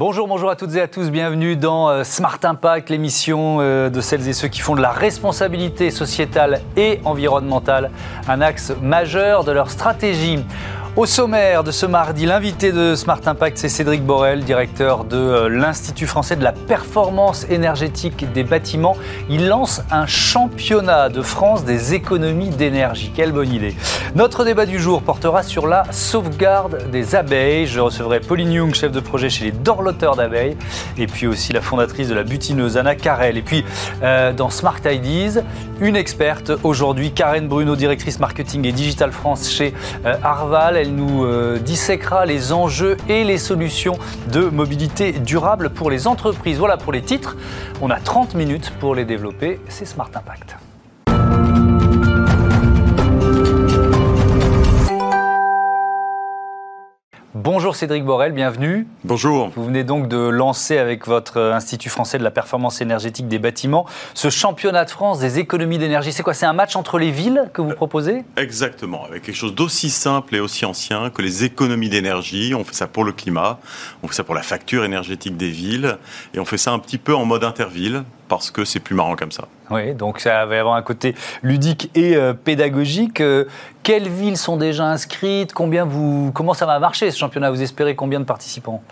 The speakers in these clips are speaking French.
Bonjour, bonjour à toutes et à tous, bienvenue dans euh, Smart Impact, l'émission euh, de celles et ceux qui font de la responsabilité sociétale et environnementale un axe majeur de leur stratégie. Au sommaire de ce mardi, l'invité de Smart Impact, c'est Cédric Borel, directeur de euh, l'Institut français de la performance énergétique des bâtiments. Il lance un championnat de France des économies d'énergie. Quelle bonne idée. Notre débat du jour portera sur la sauvegarde des abeilles. Je recevrai Pauline Young, chef de projet chez les dorloteurs d'abeilles, et puis aussi la fondatrice de la butineuse Anna Carrel. Et puis euh, dans Smart Ideas, une experte aujourd'hui, Karen Bruno, directrice marketing et digital France chez euh, Arval. Elle nous euh, disséquera les enjeux et les solutions de mobilité durable pour les entreprises. Voilà pour les titres. On a 30 minutes pour les développer. C'est Smart Impact. Bonjour Cédric Borel, bienvenue. Bonjour. Vous venez donc de lancer avec votre euh, Institut français de la performance énergétique des bâtiments ce championnat de France des économies d'énergie. C'est quoi C'est un match entre les villes que vous proposez? Exactement, avec quelque chose d'aussi simple et aussi ancien que les économies d'énergie. On fait ça pour le climat, on fait ça pour la facture énergétique des villes, et on fait ça un petit peu en mode interville parce que c'est plus marrant comme ça. Oui, donc ça va avoir un côté ludique et euh, pédagogique. Euh, quelles villes sont déjà inscrites? Combien vous, Comment ça va marcher ce championnat? Vous espérez combien de participants?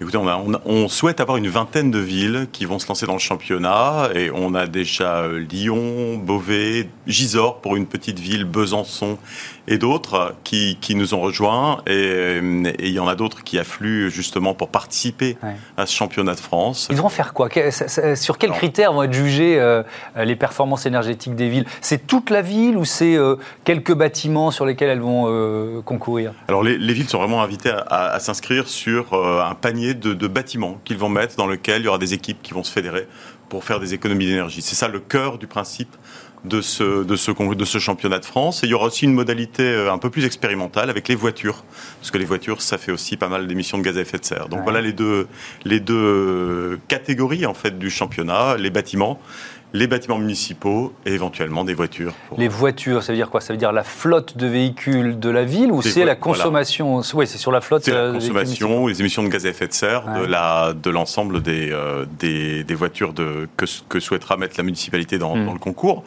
Écoutez, on, on, souhaite avoir une vingtaine de villes qui vont se lancer dans le championnat et on a déjà euh, Lyon, Beauvais, Gisors pour une petite ville, Besançon et d'autres qui, qui, nous ont rejoints et, il y en a d'autres qui affluent justement pour participer à ce championnat de France. Ils vont faire quoi? Sur quels critères vont être jugés euh, les performances énergétiques des villes C'est toute la ville ou c'est euh, quelques bâtiments sur lesquels elles vont euh, concourir? Alors les, villes sont vraiment invitées à, s'inscrire sur un panier de, de bâtiments qu'ils vont mettre dans lequel il y aura des équipes qui vont se fédérer pour faire des économies d'énergie. C'est ça le cœur du principe de ce, de, ce, de ce championnat de France. Et il y aura aussi une modalité euh, un peu plus expérimentale avec les voitures, parce que les voitures, ça fait aussi pas mal d'émissions de gaz à effet de serre. Donc voilà les deux, les deux catégories en fait du championnat, les bâtiments les bâtiments municipaux et éventuellement des voitures. Les voitures, ça veut dire quoi? Ça veut dire la flotte de véhicules de la ville ou c'est la consommation? Oui, c'est sur la flotte. C'est la euh, consommation ou les émissions de gaz à effet de serre de la de l'ensemble des, euh, des, des voitures de que, que souhaitera mettre la municipalité dans, hmm. dans le concours.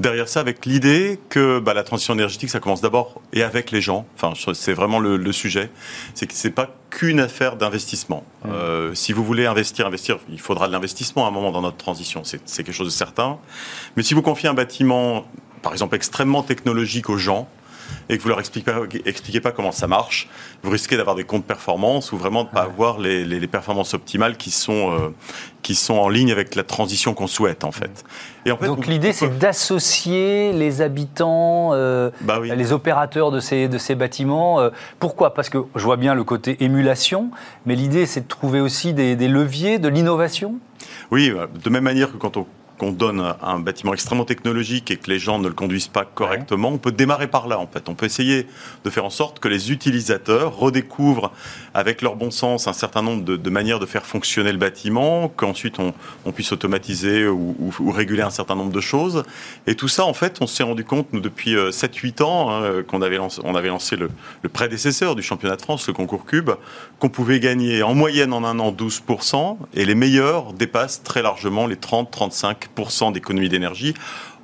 Derrière ça, avec l'idée que bah, la transition énergétique, ça commence d'abord et avec les gens. Enfin, c'est vraiment le, le sujet. C'est que c'est pas qu'une affaire d'investissement. Mmh. Euh, si vous voulez investir, investir, il faudra de l'investissement à un moment dans notre transition. C'est quelque chose de certain. Mais si vous confiez un bâtiment, par exemple, extrêmement technologique aux gens, et que vous leur expliquez pas, expliquez pas comment ça marche, vous risquez d'avoir des comptes performance ou vraiment de pas avoir les, les, performances optimales qui sont euh, qui sont en ligne avec la transition qu'on souhaite en fait. Et en fait Donc l'idée c'est d'associer les habitants, euh, bah les opérateurs de ces de ces bâtiments. Euh, pourquoi? Parce que je vois bien le côté émulation, mais l'idée c'est de trouver aussi des, des leviers de l'innovation? Oui, de même manière que quand on qu'on donne un bâtiment extrêmement technologique et que les gens ne le conduisent pas correctement, on peut démarrer par là en fait. On peut essayer de faire en sorte que les utilisateurs redécouvrent avec leur bon sens un certain nombre de, manières de faire fonctionner le bâtiment, qu'ensuite on, puisse automatiser ou, réguler un certain nombre de choses. Et tout ça en fait, on s'est rendu compte nous depuis 7-8 euh, ans hein, qu'on avait lancé, on avait lancé le, le prédécesseur du championnat de France, le concours Cube, qu'on pouvait gagner en moyenne en un an 12% et les meilleurs dépassent très largement les 30-35 d'économie d'énergie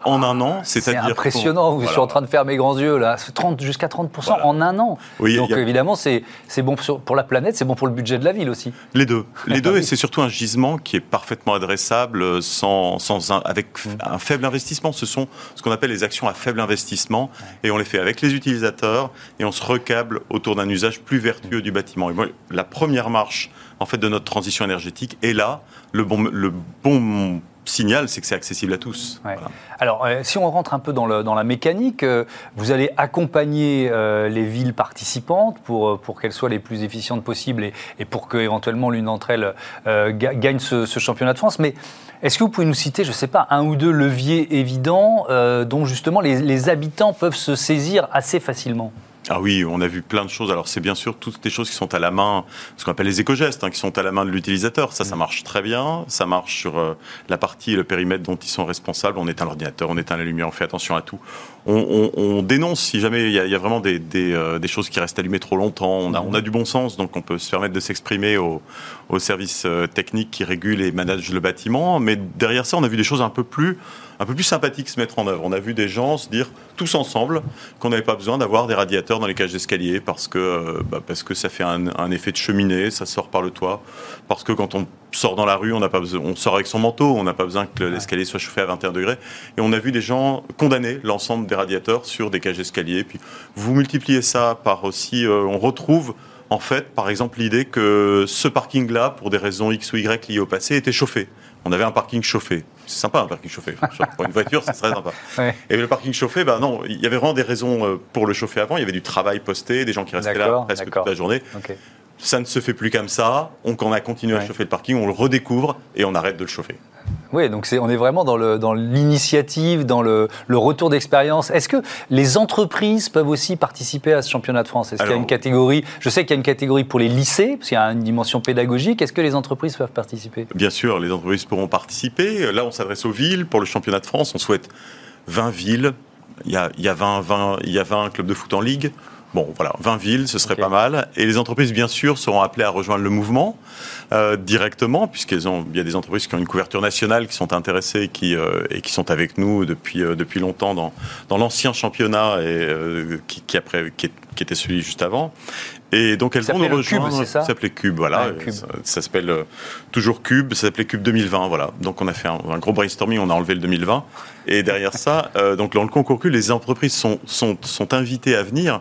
en un an. C'est impressionnant, je suis en train de faire mes grands yeux là, 30, jusqu'à 30% en un an. Oui, Donc évidemment, c'est bon pour la planète, c'est bon pour le budget de la ville aussi. Les deux, les deux, et c'est surtout un gisement qui est parfaitement adressable sans, sans un, avec mm. un faible investissement. Ce sont ce qu'on appelle les actions à faible investissement, et on les fait avec les utilisateurs, et on se recable autour d'un usage plus vertueux du bâtiment. Et la première marche en fait de notre transition énergétique est là, le bon, le bon signal, c'est que c'est accessible à tous. Alors, euh, si on rentre un peu dans, la mécanique, euh, vous allez accompagner euh, les villes participantes pour, pour qu'elles soient les plus efficientes possibles et, pour que éventuellement l'une d'entre elles gagne ce, championnat de France. Mais est-ce que vous pouvez nous citer, je ne sais pas, un ou deux leviers évidents dont justement les habitants peuvent se saisir assez facilement? Ah oui, on a vu plein de choses. Alors c'est bien sûr toutes les choses qui sont à la main, ce qu'on appelle les éco-gestes, hein, qui sont à la main de l'utilisateur. Ça, ça mm. marche très bien. Ça marche sur euh, la partie et le périmètre dont ils sont responsables. On éteint l'ordinateur, on éteint la lumière, on fait attention à tout. On, dénonce si jamais il y, a, vraiment des, euh, des, choses qui restent allumées trop longtemps. On a, on a du bon sens, donc on peut se permettre de s'exprimer aux, aux services euh, techniques qui régulent et managent le bâtiment. Mais derrière ça, on a vu des choses un peu plus un peu plus sympathique se mettre en œuvre. On a vu des gens se dire tous ensemble qu'on n'avait pas besoin d'avoir des radiateurs dans les cages d'escalier parce que, euh, bah, parce que ça fait un, effet de cheminée, ça sort par le toit. Parce que quand on sort dans la rue, on, n'a pas besoin, on sort avec son manteau, on n'a pas besoin que l'escalier soit chauffé à 21 degrés. Et on a vu des gens condamner l'ensemble des radiateurs sur des cages d'escalier. Puis vous multipliez ça par aussi, euh, on retrouve en fait, par exemple, l'idée que ce parking-là, pour des raisons X ou Y liées au passé, était chauffé. On avait un parking chauffé. C'est sympa un parking chauffé. Pour une voiture, c'est très sympa. Et le parking chauffé, ben non, il y avait vraiment des raisons euh, pour le chauffer avant. Il y avait du travail posté, des gens qui restaient là presque toute la journée. Ça ne se fait plus comme ça. Donc on a continué à chauffer le parking, on le redécouvre et on arrête de le chauffer. Oui, donc on est vraiment dans l'initiative, dans, le, retour d'expérience. Est-ce que les entreprises peuvent aussi participer à ce championnat de France? Est-ce qu'il y a une catégorie? Je sais qu'il y a une catégorie pour les lycées, parce qu'il y a une dimension pédagogique. Est-ce que les entreprises peuvent participer? Bien sûr, les entreprises pourront participer. Là, on s'adresse aux villes. Pour le championnat de France, on souhaite 20 villes. Il y a, il y a 20, 20, il y a 20 clubs de foot en ligue. Bon, voilà, 20 villes, ce serait pas mal. Et les entreprises, bien sûr, seront appelées à rejoindre le mouvement euh, directement, puisqu'il y a des entreprises qui ont une couverture nationale, qui sont intéressées et qui, euh, et qui sont avec nous depuis, euh, depuis longtemps dans, dans l'ancien championnat et, euh, qui, qui, après, qui, qui, était celui juste avant. Et donc elles vont nous rejoindre. Cube, ça, ça s'appelait Cube, voilà. Ça, s'appelle toujours Cube. Ça s'appelait Cube 2020, voilà. Donc on a fait un, un, gros brainstorming, on a enlevé le 2020. Et derrière ça, donc dans le concours Cube, les entreprises sont, sont, sont invitées à venir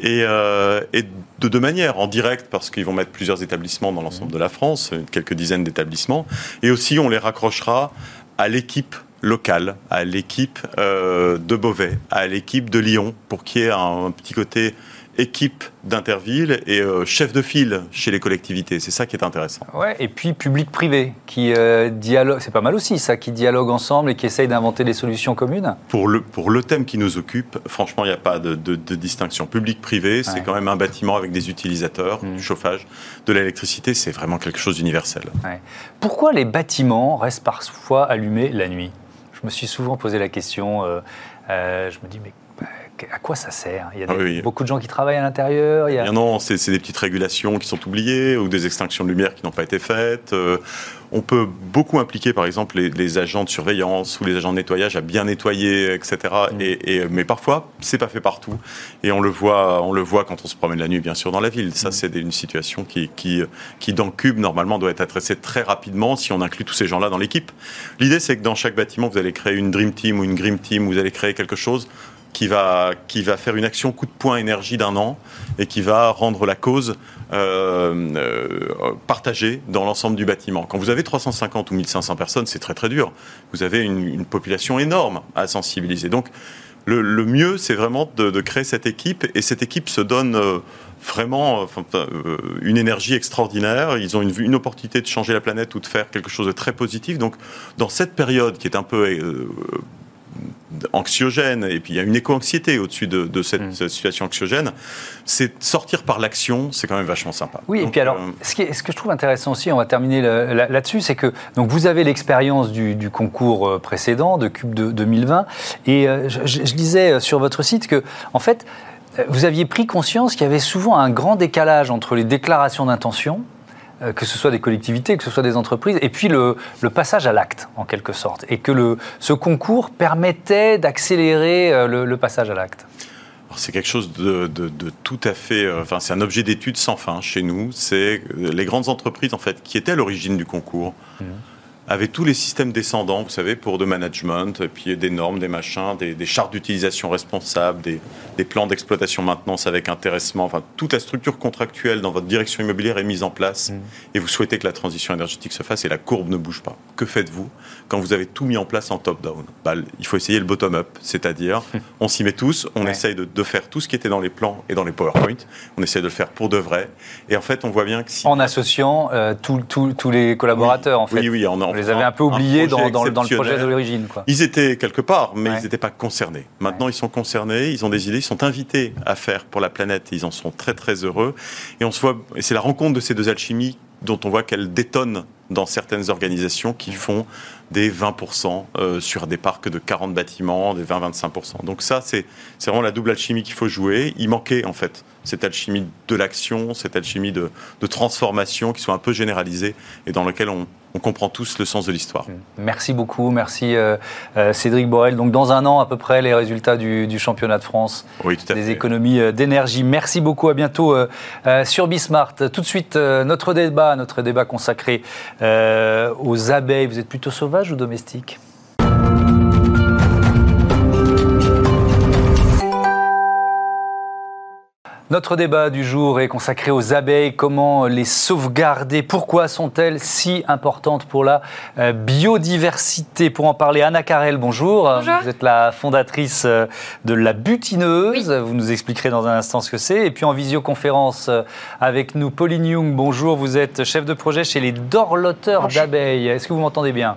et, euh, et de deux manières, en direct parce qu'ils vont mettre plusieurs établissements dans l'ensemble de la France, quelques dizaines d'établissements, et aussi on les raccrochera à l'équipe locale, à l'équipe euh, de Beauvais, à l'équipe de Lyon, pour qu'il y ait un petit côté équipe d'Interville et euh, chef de file chez les collectivités. C'est ça qui est intéressant. Ouais, et puis public-privé qui euh, dialogue, c'est pas mal aussi ça, qui dialogue ensemble et qui essaye d'inventer des solutions communes. Pour le, pour le thème qui nous occupe, franchement, il n'y a pas de, de, distinction. Public-privé, c'est quand même un bâtiment avec des utilisateurs, mmh. du chauffage, de l'électricité, c'est vraiment quelque chose d'universel. Pourquoi les bâtiments restent parfois allumés la nuit? Je me suis souvent posé la question. Euh, je me dis, mais à quoi ça sert? Il y a ah beaucoup de gens qui travaillent à l'intérieur. Il Non, c'est des petites régulations qui sont oubliées ou des extinctions de lumière qui n'ont pas été faites. Euh, on peut beaucoup impliquer, par exemple, les, agents de surveillance ou les agents de nettoyage à bien nettoyer, etc. Mm. Et, mais parfois, c'est pas fait partout. Et on le voit, on le voit quand on se promène la nuit, bien sûr, dans la ville. Ça, mm. c'est une situation qui, qui, qui, dans Cube, normalement, doit être adressée très rapidement si on inclut tous ces gens-là dans l'équipe. L'idée, c'est que dans chaque bâtiment, vous allez créer une Dream Team ou une Grim Team, vous allez créer quelque chose qui va, qui va faire une action coup de poing énergie d'un an et qui va rendre la cause euh, euh, partagée dans l'ensemble du bâtiment. Quand vous avez 350 ou 1500 personnes, c'est très très dur. Vous avez une, population énorme à sensibiliser. Donc le, mieux, c'est vraiment de, créer cette équipe et cette équipe se donne... Euh, vraiment une énergie extraordinaire. Ils ont une, une, opportunité de changer la planète ou de faire quelque chose de très positif. Donc, dans cette période qui est un peu anxiogène, et puis il y a une éco-anxiété au-dessus de, mm. cette, situation anxiogène, c'est sortir par l'action, c'est quand même vachement sympa. Oui, et puis alors, euh, ce, ce, que je trouve intéressant aussi, on va terminer là-dessus, c'est que donc vous avez l'expérience du, concours euh, précédent, de Cube de 2020, et euh, je, je, lisais sur votre site que, en fait, vous aviez pris conscience qu'il y avait souvent un grand décalage entre les déclarations d'intention que ce soit des collectivités, que ce soit des entreprises, et puis le, passage à l'acte, en quelque sorte, et que le, ce concours permettait d'accélérer euh, le, passage à l'acte. C'est quelque chose de, tout à fait. Euh, enfin, c'est un objet d'étude sans fin chez nous. C'est les grandes entreprises, en fait, qui étaient à l'origine du concours. Mmh avec tous les systèmes descendants, vous savez, pour de management, et puis des normes, des machins, des, chartes d'utilisation responsables, des, plans d'exploitation maintenance avec intéressement, enfin toute la structure contractuelle dans votre direction immobilière est mise en place mmh. et vous souhaitez que la transition énergétique se fasse et la courbe ne bouge pas. Que faites-vous quand vous avez tout mis en place en top-down? Bah, Il faut essayer le bottom-up, c'est-à-dire on s'y met tous, on essaye de, faire tout ce qui était dans les plans et dans les PowerPoint, on essaie de le faire pour de vrai et en fait on voit bien que si... En associant euh, tous les collaborateurs en fait. Oui, oui, en, en les avait un peu oubliés dans, dans, le projet de l'origine. Ils étaient quelque part, mais ils n'étaient pas concernés. Maintenant, ils sont concernés, ils ont des idées, ils sont invités à faire pour la planète, ils en sont très très heureux. Et on se voit, et c'est la rencontre de ces deux alchimies dont on voit qu'elles détonnent dans certaines organisations qui font des 20% euh, sur des parcs de 40 bâtiments, des 20-25%. Donc ça, c'est vraiment la double alchimie qu'il faut jouer. Il manquait en fait cette alchimie de l'action, cette alchimie de, de, transformation qui soit un peu généralisée et dans laquelle on, on comprend tous le sens de l'histoire. Merci beaucoup, merci euh, euh, Cédric Borel. Donc dans un an à peu près les résultats du, championnat de France des économies euh, d'énergie. Merci beaucoup, à bientôt sur Bismart. Tout de suite notre débat, notre débat consacré aux abeilles. Vous êtes plutôt sauvage ou domestique Notre débat du jour est consacré aux abeilles, comment les sauvegarder, pourquoi sont-elles si importantes pour la euh, biodiversité? Pour en parler, Anna Carrel, bonjour. bonjour. Vous êtes la fondatrice euh, de La Butineuse, vous nous expliquerez dans un instant ce que c'est. Et puis en visioconférence euh, avec nous, Pauline Young, bonjour, vous êtes chef de projet chez les dorloteurs d'abeilles. Est-ce que vous m'entendez bien?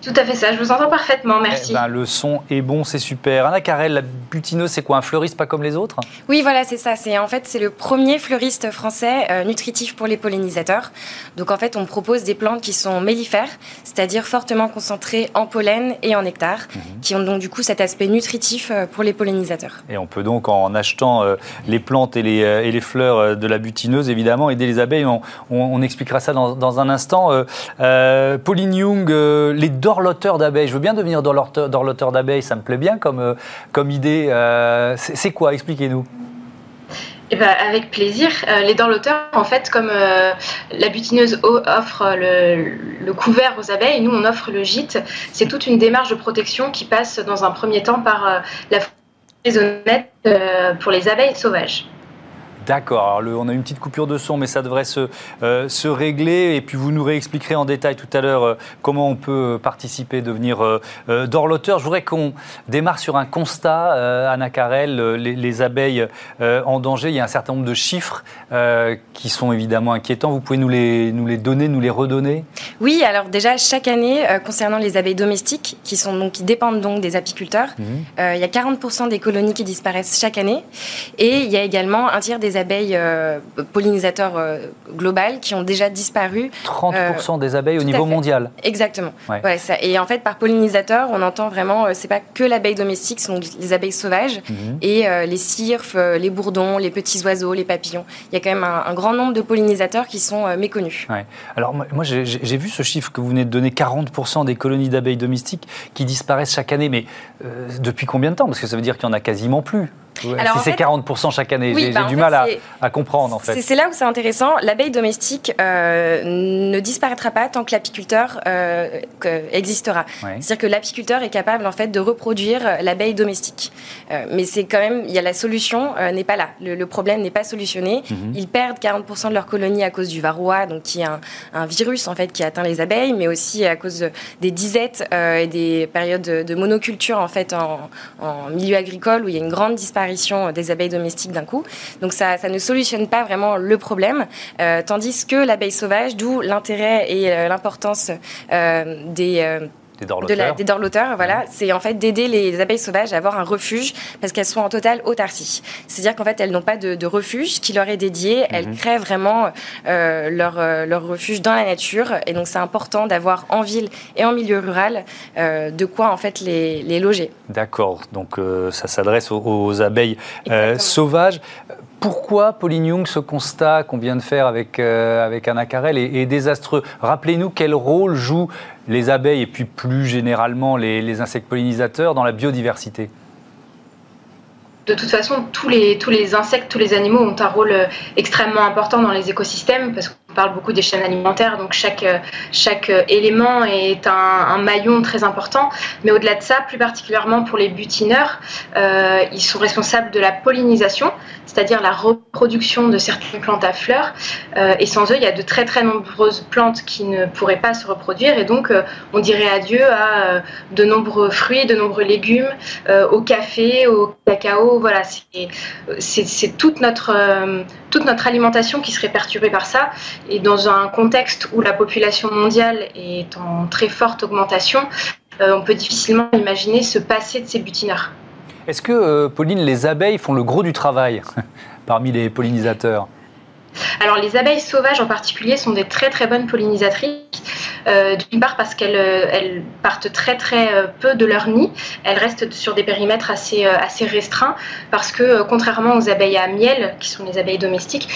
Tout à fait ça, je vous entends parfaitement, merci. Eh ben, le son est bon, c'est super. Anna Carrel, la butineuse, c'est quoi Un fleuriste pas comme les autres? Oui, voilà, c'est ça. C'est en fait c'est le premier fleuriste français euh, nutritif pour les pollinisateurs. Donc en fait, on propose des plantes qui sont mellifères, c'est-à-dire fortement concentrées en pollen et en nectar, mhm. qui ont donc du coup cet aspect nutritif euh, pour les pollinisateurs. Et on peut donc en achetant euh, les plantes et les, et les, fleurs de la butineuse, évidemment, aider les abeilles. On, expliquera ça dans, dans un instant. Pauline Young, les d'horloteur d'abeilles. Je veux bien devenir d'horloteur d'abeilles, ça me plaît bien comme, euh, comme idée. Euh, c'est quoi? Expliquez-nous. Eh ben, avec plaisir. Euh, les dorloteurs, en fait, comme la butineuse offre le, couvert aux abeilles, nous on offre le gîte. C'est toute une démarche de protection qui passe dans un premier temps par la maisonnette pour les abeilles sauvages. D'accord. on a une petite coupure de son, mais ça devrait se, euh, se régler. Et puis vous nous réexpliquerez en détail tout à l'heure euh, comment on peut participer, devenir euh, dorloteur. Je voudrais qu'on démarre sur un constat, Anna Carrel, les, les abeilles en danger. Il y a un certain nombre de chiffres qui sont évidemment inquiétants. Vous pouvez nous les, nous les donner, nous les redonner? Oui. Alors déjà chaque année, concernant les abeilles domestiques, qui sont donc qui dépendent donc des apiculteurs, mmh. il y a 40% des colonies qui disparaissent chaque année, et il y a également un tiers des abeilles euh, pollinisateurs euh, globales qui ont déjà disparu. 30% euh, des abeilles au niveau mondial. Exactement. ça. Et en fait, par pollinisateur, on entend vraiment, c'est pas que l'abeille domestique, ce sont les abeilles sauvages mhm. et les cirfes, les bourdons, les petits oiseaux, les papillons. Il y a quand même un, grand nombre de pollinisateurs qui sont méconnus. Alors moi, j'ai vu ce chiffre que vous venez de donner, 40% des colonies d'abeilles domestiques qui disparaissent chaque année. Mais depuis combien de temps? Parce que ça veut dire qu'il y en a quasiment plus si c'est 40% chaque année, j'ai bah, du mal à, comprendre en fait. C'est là où c'est intéressant. L'abeille domestique euh, ne disparaîtra pas tant que l'apiculteur euh, existera. C'est-à-dire que l'apiculteur est capable en fait de reproduire l'abeille domestique. Euh, mais c'est quand même, il y a la solution n'est pas là. Le, problème n'est pas solutionné. Mhm. Ils perdent 40% de leur colonie à cause du varroa, donc qui est un, virus en fait qui atteint les abeilles, mais aussi à cause des disettes et des périodes de, monoculture en fait en, en milieu agricole où il y a une grande disparition des abeilles domestiques d'un coup. Donc ça, ne solutionne pas vraiment le problème, euh, tandis que l'abeille sauvage, d'où l'intérêt et euh, l'importance euh, des des dorloteurs. des dorloteurs, voilà. C'est en fait d'aider les abeilles sauvages à avoir un refuge parce qu'elles sont en totale autarcie. C'est-à-dire qu'en fait, elles n'ont pas de, refuge qui leur est dédié. Elles mhm. créent vraiment leur, leur refuge dans la nature. Et donc, c'est important d'avoir en ville et en milieu rural de quoi en fait les, les loger. D'accord. Donc, ça s'adresse aux, abeilles sauvages. Pourquoi, Pauline Young, ce constat qu'on vient de faire avec, euh, Anna Carrel est, désastreux? Rappelez-nous quel rôle jouent les abeilles et puis plus généralement les, insectes pollinisateurs dans la biodiversité. De toute façon, tous les, tous les insectes, tous les animaux ont un rôle euh, extrêmement important dans les écosystèmes parce qu'on parle beaucoup des chaînes alimentaires, donc chaque, euh, chaque euh, élément est un, maillon très important. Mais au-delà de ça, plus particulièrement pour les butineurs, ils sont responsables de la pollinisation, c'est-à-dire la reproduction de certaines plantes à fleurs. et sans eux, il y a de très très nombreuses plantes qui ne pourraient pas se reproduire. Et donc, on dirait adieu à de nombreux fruits, de nombreux légumes, au café, au cacao, voilà, c'est toute euh, toute notre alimentation qui serait perturbée par ça. Et dans un contexte où la population mondiale est en très forte augmentation, on peut difficilement imaginer se passer de ces butineurs. Est-ce que, Pauline, les abeilles font le gros du travail parmi les pollinisateurs? Alors les abeilles sauvages en particulier sont des très très bonnes pollinisatrices. Euh, d'une part parce qu'elles euh, partent très très euh, peu de leur nid, elles restent sur des périmètres assez, restreints parce que contrairement aux abeilles à miel, qui sont les abeilles domestiques,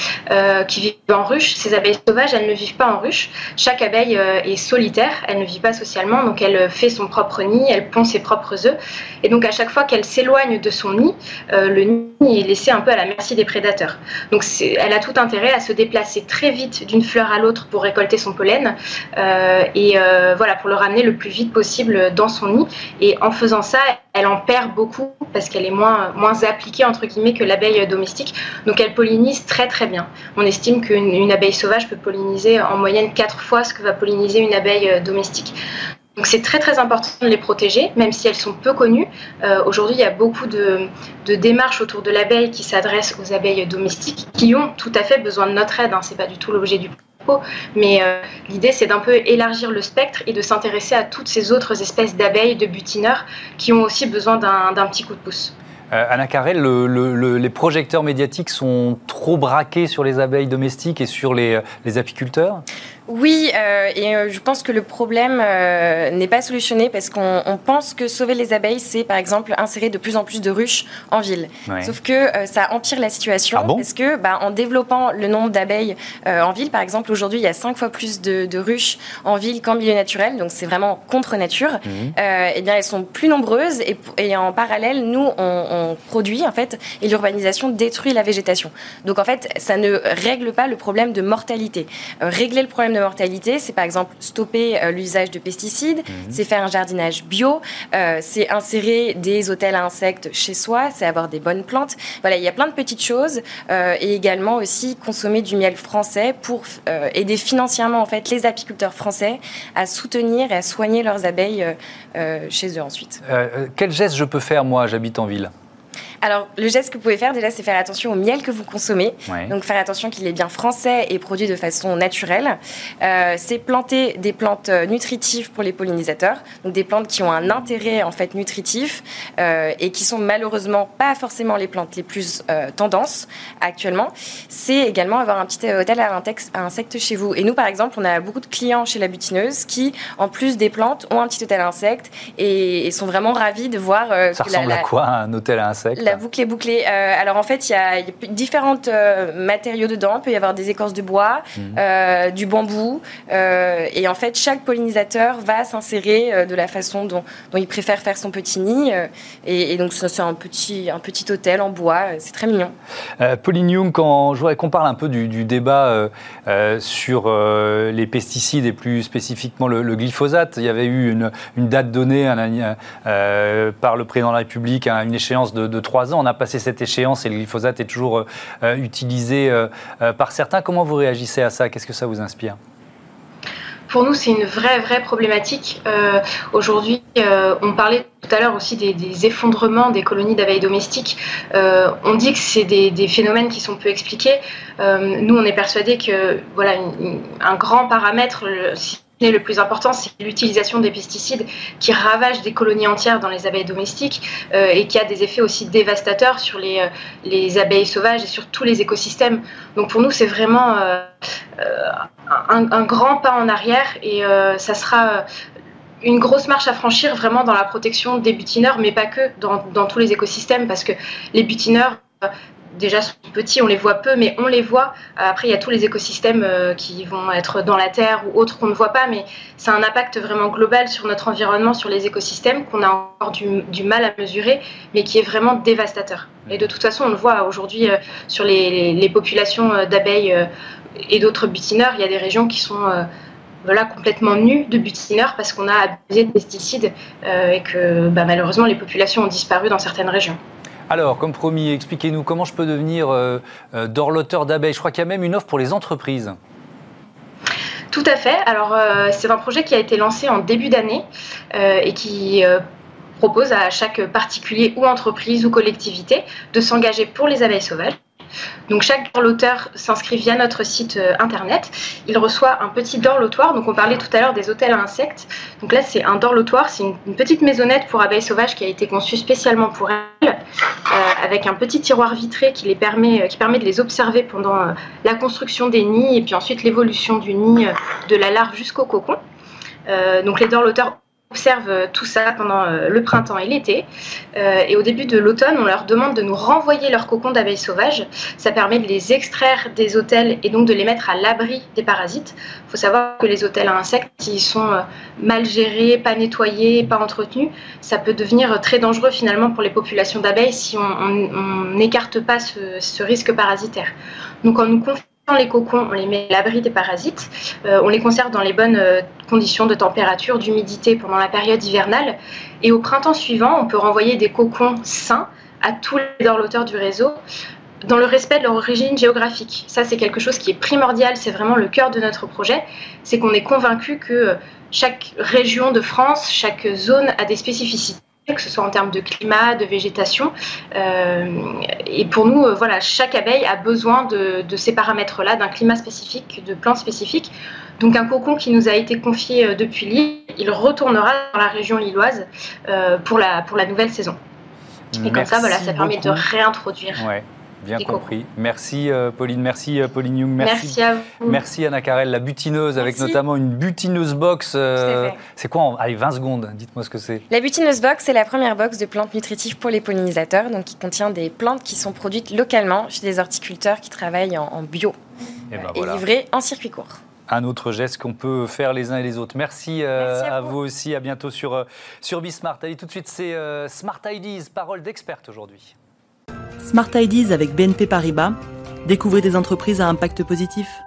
qui vivent en ruche, ces abeilles sauvages, elles ne vivent pas en ruche. Chaque abeille est solitaire, elle ne vit pas socialement, donc elle fait son propre nid, elle pond ses propres œufs. Et donc à chaque fois qu'elle s'éloigne de son nid, le nid est laissé un peu à la merci des prédateurs. Donc elle a tout intérêt à se déplacer très vite d'une fleur à l'autre pour récolter son pollen. Euh, et euh, voilà, pour le ramener le plus vite possible dans son nid. Et en faisant ça, elle en perd beaucoup parce qu'elle est moins, moins appliquée entre guillemets que l'abeille domestique. Donc elle pollinise très très bien. On estime qu'une abeille sauvage peut polliniser en moyenne quatre fois ce que va polliniser une abeille euh, domestique. Donc c'est très très important de les protéger, même si elles sont peu connues. Aujourd'hui, il y a beaucoup de, démarches autour de l'abeille qui s'adressent aux abeilles domestiques, qui ont tout à fait besoin de notre aide. Hein. C'est pas du tout l'objet du mais euh, l'idée, c'est d'un peu élargir le spectre et de s'intéresser à toutes ces autres espèces d'abeilles, de butineurs, qui ont aussi besoin d'un petit coup de pouce. Euh, Anna Carrel, les projecteurs médiatiques sont trop braqués sur les abeilles domestiques et sur les apiculteurs? Oui, euh, et euh, je pense que le problème euh, n'est pas solutionné parce qu'on pense que sauver les abeilles, c'est par exemple insérer de plus en plus de ruches en ville. Sauf que ça empire la situation ah parce que bah, en développant le nombre d'abeilles en ville, par exemple, aujourd'hui, il y a cinq fois plus de, ruches en ville qu'en milieu naturel, donc c'est vraiment contre nature. Eh bien, elles sont plus nombreuses et, en parallèle, nous, on, on, produit en fait et l'urbanisation détruit la végétation. Donc en fait, ça ne règle pas le problème de mortalité. régler le problème de mortalité, c'est par exemple stopper euh, l'usage de pesticides, mhm. c'est faire un jardinage bio, euh, c'est insérer des hôtels à insectes chez soi, c'est avoir des bonnes plantes. Voilà, il y a plein de petites choses euh, et également aussi consommer du miel français pour aider financièrement en fait les apiculteurs français à soutenir et à soigner leurs abeilles chez eux ensuite. quel geste je peux faire moi J'habite en ville? Alors, le geste que vous pouvez faire, déjà, c'est faire attention au miel que vous consommez. Donc, faire attention qu'il est bien français et produit de façon naturelle. Euh, c'est planter des plantes euh, nutritives pour les pollinisateurs. Donc, des plantes qui ont un intérêt, en fait, nutritif euh, et qui sont malheureusement pas forcément les plantes les plus tendances actuellement. C'est également avoir un petit hôtel à, insectes chez vous. Et nous, par exemple, on a beaucoup de clients chez la butineuse qui, en plus des plantes, ont un petit hôtel à insectes et, sont vraiment ravis de voir. Ça ressemble à quoi, un hôtel à insectes? la boucle est bouclée. Euh, alors en fait, il y a, différents euh, matériaux dedans. Il peut y avoir des écorces de bois, mhm. euh, du bambou. et en fait, chaque pollinisateur va s'insérer de la façon dont, il préfère faire son petit nid. Et, donc, c'est un petit, un petit hôtel en bois. C'est très mignon. Pauline Young, quand je voudrais qu'on parle un peu du, débat sur les pesticides et plus spécifiquement le, glyphosate, il y avait eu une, date donnée par le président de la République à une échéance de, de On a passé cette échéance et le glyphosate est toujours euh, euh, utilisé euh, par certains. Comment vous réagissez à ça? Qu'est-ce que ça vous inspire? Pour nous, c'est une vraie, vraie problématique. Aujourd'hui, on parlait tout à l'heure aussi des, effondrements des colonies d'abeilles domestiques. on dit que c'est des, phénomènes qui sont peu expliqués. nous, on est persuadés que voilà, un grand paramètre, plus important, c'est l'utilisation des pesticides qui ravagent des colonies entières dans les abeilles domestiques euh, et qui a des effets aussi dévastateurs sur les, euh, les, abeilles sauvages et sur tous les écosystèmes. Donc pour nous, c'est vraiment euh, un, grand pas en arrière et ça sera une grosse marche à franchir vraiment dans la protection des butineurs, mais pas que, dans, dans tous les écosystèmes, parce que les butineurs déjà petits, on les voit peu, mais on les voit. Après, il y a tous les écosystèmes euh, qui vont être dans la terre ou autres qu'on ne voit pas, mais c'est un impact vraiment global sur notre environnement, sur les écosystèmes, qu'on a encore du, mal à mesurer, mais qui est vraiment dévastateur. Et de toute façon, on le voit aujourd'hui euh, sur les, populations euh, d'abeilles et d'autres butineurs, il y a des régions qui sont voilà, complètement nues de butineurs parce qu'on a abusé de pesticides et que bah, malheureusement les populations ont disparu dans certaines régions. Alors, comme promis, expliquez-nous comment je peux devenir euh, euh, dorloteur d'abeilles. Je crois qu'il y a même une offre pour les entreprises. Tout à fait. Alors, euh, c'est un projet qui a été lancé en début d'année et qui propose à chaque particulier ou entreprise ou collectivité de s'engager pour les abeilles sauvages. Donc chaque dorloteur s'inscrit via notre site internet. Il reçoit un petit dorlotoir. Donc on parlait tout à l'heure des hôtels à insectes. Donc là c'est un dorlotoir, c'est une, petite maisonnette pour abeilles sauvages qui a été conçue spécialement pour elles, avec un petit tiroir vitré qui les permet, qui permet de les observer pendant la construction des nids et puis ensuite l'évolution du nid de la larve jusqu'au cocon. donc les dorloteurs observe euh, tout ça pendant euh, le printemps et l'été. Euh, et au début de l'automne, on leur demande de nous renvoyer leurs cocons d'abeilles sauvages. Ça permet de les extraire des hôtels et donc de les mettre à l'abri des parasites. Il faut savoir que les hôtels à insectes, s'ils sont mal gérés, pas nettoyés, pas entretenus, ça peut devenir très dangereux finalement pour les populations d'abeilles si on n'écarte pas ce, risque parasitaire. Donc en nous confiant les cocons, on les met à l'abri des parasites, on les conserve dans les bonnes conditions de température, d'humidité pendant la période hivernale. Et au printemps suivant, on peut renvoyer des cocons sains à tous les dorloteurs du réseau dans le respect de leur origine géographique. Ça, c'est quelque chose qui est primordial, c'est vraiment le cœur de notre projet. C'est qu'on est convaincu que chaque région de France, chaque zone a des spécificités que ce soit en termes de climat, de végétation. Euh, et pour nous, euh, voilà, chaque abeille a besoin de, ces paramètres-là, d'un climat spécifique, de plantes spécifiques. Donc un cocon qui nous a été confié euh, depuis l'île, il retournera dans la région lilloise pour, la, pour la nouvelle saison. Et comme ça, voilà, ça permet de réintroduire. Bien compris. Merci euh, Pauline, merci euh, Pauline Young, merci, à vous. Merci Anna Carrel, la butineuse, avec notamment une butineuse box. Euh, c'est quoi en... Allez, 20 secondes, dites-moi ce que c'est. La butineuse box, c'est la première box de plantes nutritives pour les pollinisateurs, donc qui contient des plantes qui sont produites localement chez des horticulteurs qui travaillent en, bio eh ben et, livrées en circuit court un autre geste qu'on peut faire les uns et les autres. Merci, à, vous. aussi. À bientôt sur, sur Bismart. Allez, tout de suite, c'est Smart Ideas, parole d'experte aujourd'hui. Smart Ideas avec BNP Paribas. Découvrez des entreprises à impact positif.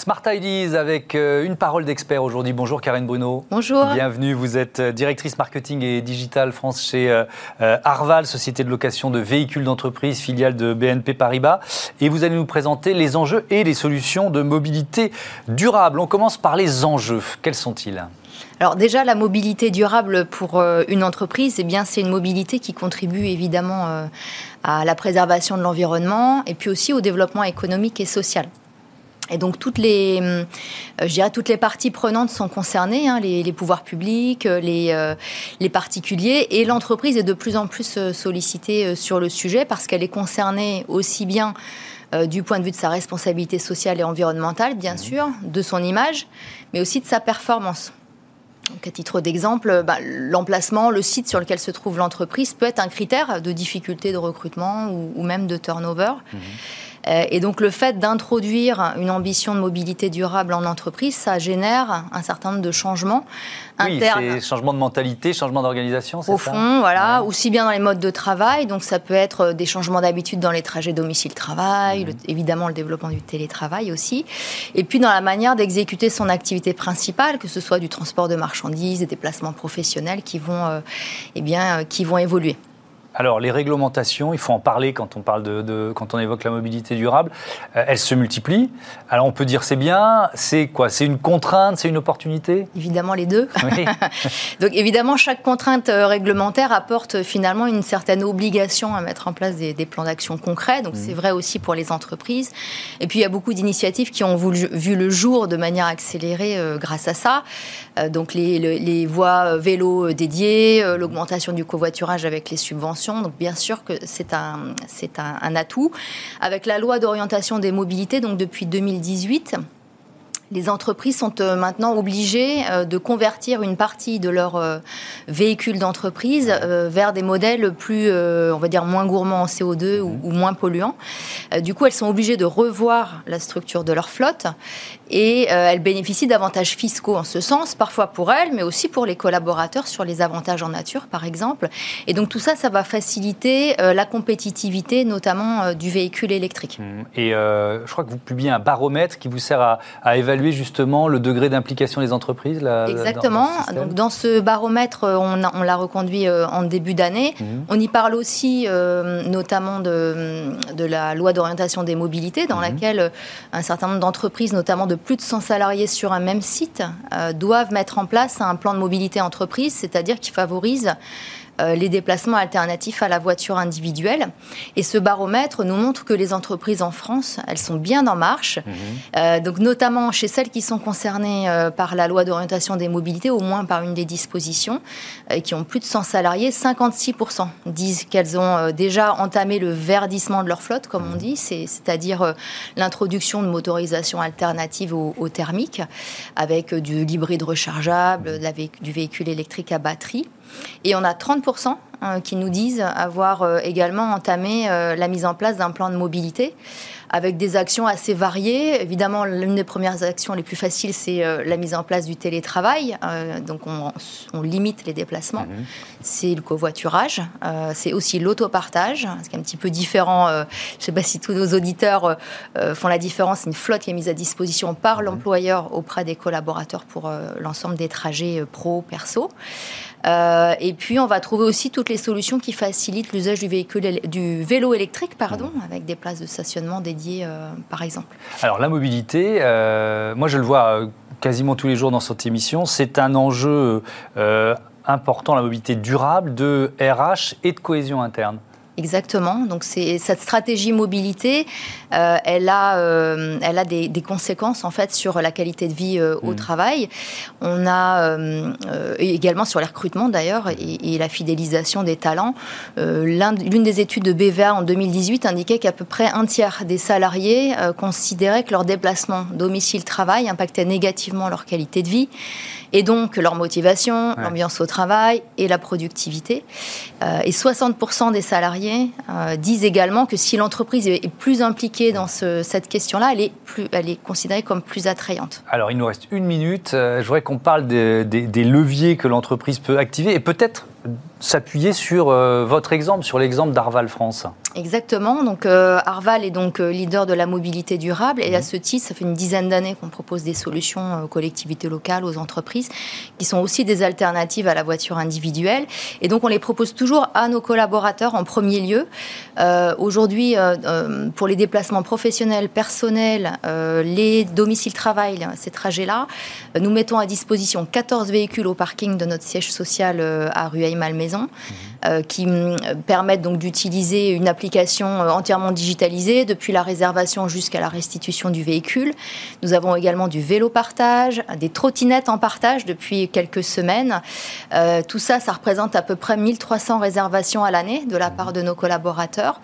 Smart Ideas avec euh, une parole d'expert aujourd'hui. Bonjour Karine Bruno. Bonjour. Bienvenue. Vous êtes euh, directrice marketing et digital France chez euh, Arval, société de location de véhicules d'entreprise, filiale de BNP Paribas. Et vous allez nous présenter les enjeux et les solutions de mobilité durable. On commence par les enjeux. Quels sont-ils? Alors déjà, la mobilité durable pour une entreprise, eh bien, c'est une mobilité qui contribue évidemment à la préservation de l'environnement et puis aussi au développement économique et social. Et donc toutes les, euh, je dirais toutes les parties prenantes sont concernées, hein, les, pouvoirs publics, euh, les, euh, les particuliers, et l'entreprise est de plus en plus sollicitée sur le sujet parce qu'elle est concernée aussi bien du point de vue de sa responsabilité sociale et environnementale, bien mmh. sûr, de son image, mais aussi de sa performance. Donc, à titre d'exemple, bah, l'emplacement, le site sur lequel se trouve l'entreprise peut être un critère de difficulté de recrutement ou, même de turnover. Mmh. Euh, et donc le fait d'introduire une ambition de mobilité durable en entreprise, ça génère un certain nombre de changements oui, c'est changement de mentalité, changement d'organisation, c'est ça Au fond, voilà, aussi bien dans les modes de travail, donc ça peut être euh, des changements d'habitude dans les trajets domicile-travail, mmh. évidemment le développement du télétravail aussi, et puis dans la manière d'exécuter son activité principale, que ce soit du transport de marchandises, des déplacements professionnels qui vont, euh, eh bien, qui vont évoluer. Alors, les réglementations, il faut en parler quand on, parle de, quand on évoque la mobilité durable, euh, elles se multiplient. Alors, on peut dire c'est bien, c'est quoi? C'est une contrainte, c'est une opportunité? Évidemment, les deux. Donc, évidemment, chaque contrainte euh, réglementaire apporte euh, finalement une certaine obligation à mettre en place des, plans d'action concrets. Donc, c'est mmh. vrai aussi pour les entreprises. Et puis, il y a beaucoup d'initiatives qui ont vu le jour de manière accélérée grâce à ça. donc, les, les voies vélo dédiées, l'augmentation du covoiturage avec les subventions donc bien sûr que c'est un, un, atout. Avec la loi d'orientation des mobilités, donc depuis 2018, les entreprises sont euh, maintenant obligées euh, de convertir une partie de leurs euh, véhicules d'entreprise vers des modèles plus, on va dire, moins gourmands en CO2 ou, ou moins polluants. Du coup, elles sont obligées de revoir la structure de leur flotte et elles bénéficient d'avantages fiscaux en ce sens, parfois pour elles, mais aussi pour les collaborateurs sur les avantages en nature, par exemple. Et donc tout ça, ça va faciliter la compétitivité, notamment du véhicule électrique. Et je crois que vous publiez un baromètre qui vous sert à, à évaluer évaluer justement le degré d'implication des entreprises Exactement. Dans, Donc, dans ce baromètre, on, on l'a reconduit en début d'année. Mhm. On y parle aussi notamment de, de, la loi d'orientation des mobilités, dans mhm. laquelle un certain nombre d'entreprises, notamment de plus de 100 salariés sur un même site, doivent mettre en place un plan de mobilité entreprise, c'est-à-dire qui favorise euh, les déplacements alternatifs à la voiture individuelle. Et ce baromètre nous montre que les entreprises en France, elles sont bien en marche. Mhm. Euh, donc notamment chez celles qui sont concernées euh, par la loi d'orientation des mobilités, au moins par une des dispositions, qui ont plus de 100 salariés, 56% disent qu'elles ont déjà entamé le verdissement de leur flotte, comme on mhm. dit, c'est-à-dire l'introduction de motorisation alternative au, au thermique, avec du hybride rechargeable, du véhicule électrique à batterie. Et on a 30% euh, qui nous disent avoir euh, également entamé euh, la mise en place d'un plan de mobilité avec des actions assez variées. Évidemment, l'une des premières actions les plus faciles, c'est la mise en place du télétravail. donc, on, limite les déplacements. Mhm. C'est le covoiturage. c'est aussi l'autopartage, ce qui est un petit peu différent. je ne sais pas si tous nos auditeurs font la différence. C'est une flotte qui est mise à disposition par mhm. l'employeur auprès des collaborateurs pour l'ensemble des trajets pro-perso. Euh, et puis, on va trouver aussi toutes les solutions qui facilitent l'usage du, véhicule, du vélo électrique, pardon, mmh. avec des places de stationnement dédiées, euh, par exemple. Alors, la mobilité, euh, moi, je le vois quasiment tous les jours dans cette émission, c'est un enjeu important, la mobilité durable, de RH et de cohésion interne. Exactement. Donc c'est cette stratégie mobilité, euh, elle a, euh, elle a des, conséquences en fait sur la qualité de vie euh, au mm. travail. On a également sur les recrutements d'ailleurs et, la fidélisation des talents. L'une des études de BVA en 2018 indiquait qu'à peu près un tiers des salariés considéraient que leur déplacement domicile-travail impactait négativement leur qualité de vie et donc leur motivation, l'ambiance au travail et la productivité. Et 60% des salariés euh, disent également que si l'entreprise est plus impliquée dans cette question-là, elle, est elle est considérée comme plus attrayante. Alors il nous reste une minute. Euh, je voudrais qu'on parle des leviers que l'entreprise peut activer et peut-être s'appuyer sur euh, votre exemple, sur l'exemple d'Arval France. Exactement. Donc euh, Arval est donc euh, leader de la mobilité durable et à mhm. ce titre, ça fait une dizaine d'années qu'on propose des solutions aux collectivités locales, aux entreprises, qui sont aussi des alternatives à la voiture individuelle. Et donc on les propose toujours à nos collaborateurs en premier lieu. Aujourd'hui, pour les déplacements professionnels, personnels, les domiciles travail, ces trajets-là, nous mettons à disposition 14 véhicules au parking de notre siège social à Rueil-Malmaison euh, qui permettent donc d'utiliser une application euh, entièrement digitalisée depuis la réservation jusqu'à la restitution du véhicule. Nous avons également du vélo partage, des trottinettes en partage depuis quelques semaines. Euh, tout ça, ça représente à peu près 1300 réservations à l'année de la part de nos collaborateurs.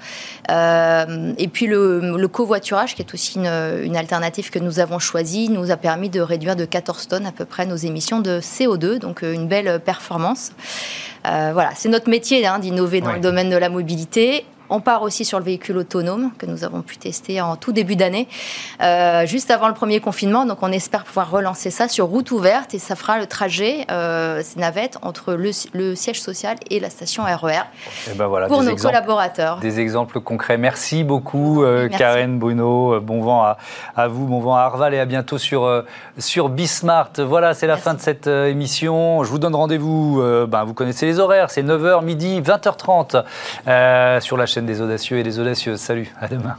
et puis le, covoiturage, qui est aussi une, une, alternative que nous avons choisie, nous a permis de réduire de 14 tonnes à peu près nos émissions de CO2, donc une belle performance. Euh, voilà, c'est notre métier hein, d'innover dans le domaine de la mobilité. On part aussi sur le véhicule autonome que nous avons pu tester en tout début d'année, euh, juste avant le premier confinement. Donc on espère pouvoir relancer ça sur route ouverte et ça fera le trajet, euh, ces navettes, entre le, siège social et la station RER et ben voilà, pour nos collaborateurs. Des exemples concrets. Merci beaucoup euh, Karen Bruno. Euh, bon vent à, vous, bon vent à Arval et à bientôt sur, sur Bismart. Voilà, c'est la fin de cette émission. Je vous donne rendez-vous, ben, vous connaissez les horaires, c'est 9h, midi, 20h30 sur la des audacieux et des audacieuses. Salut, à demain.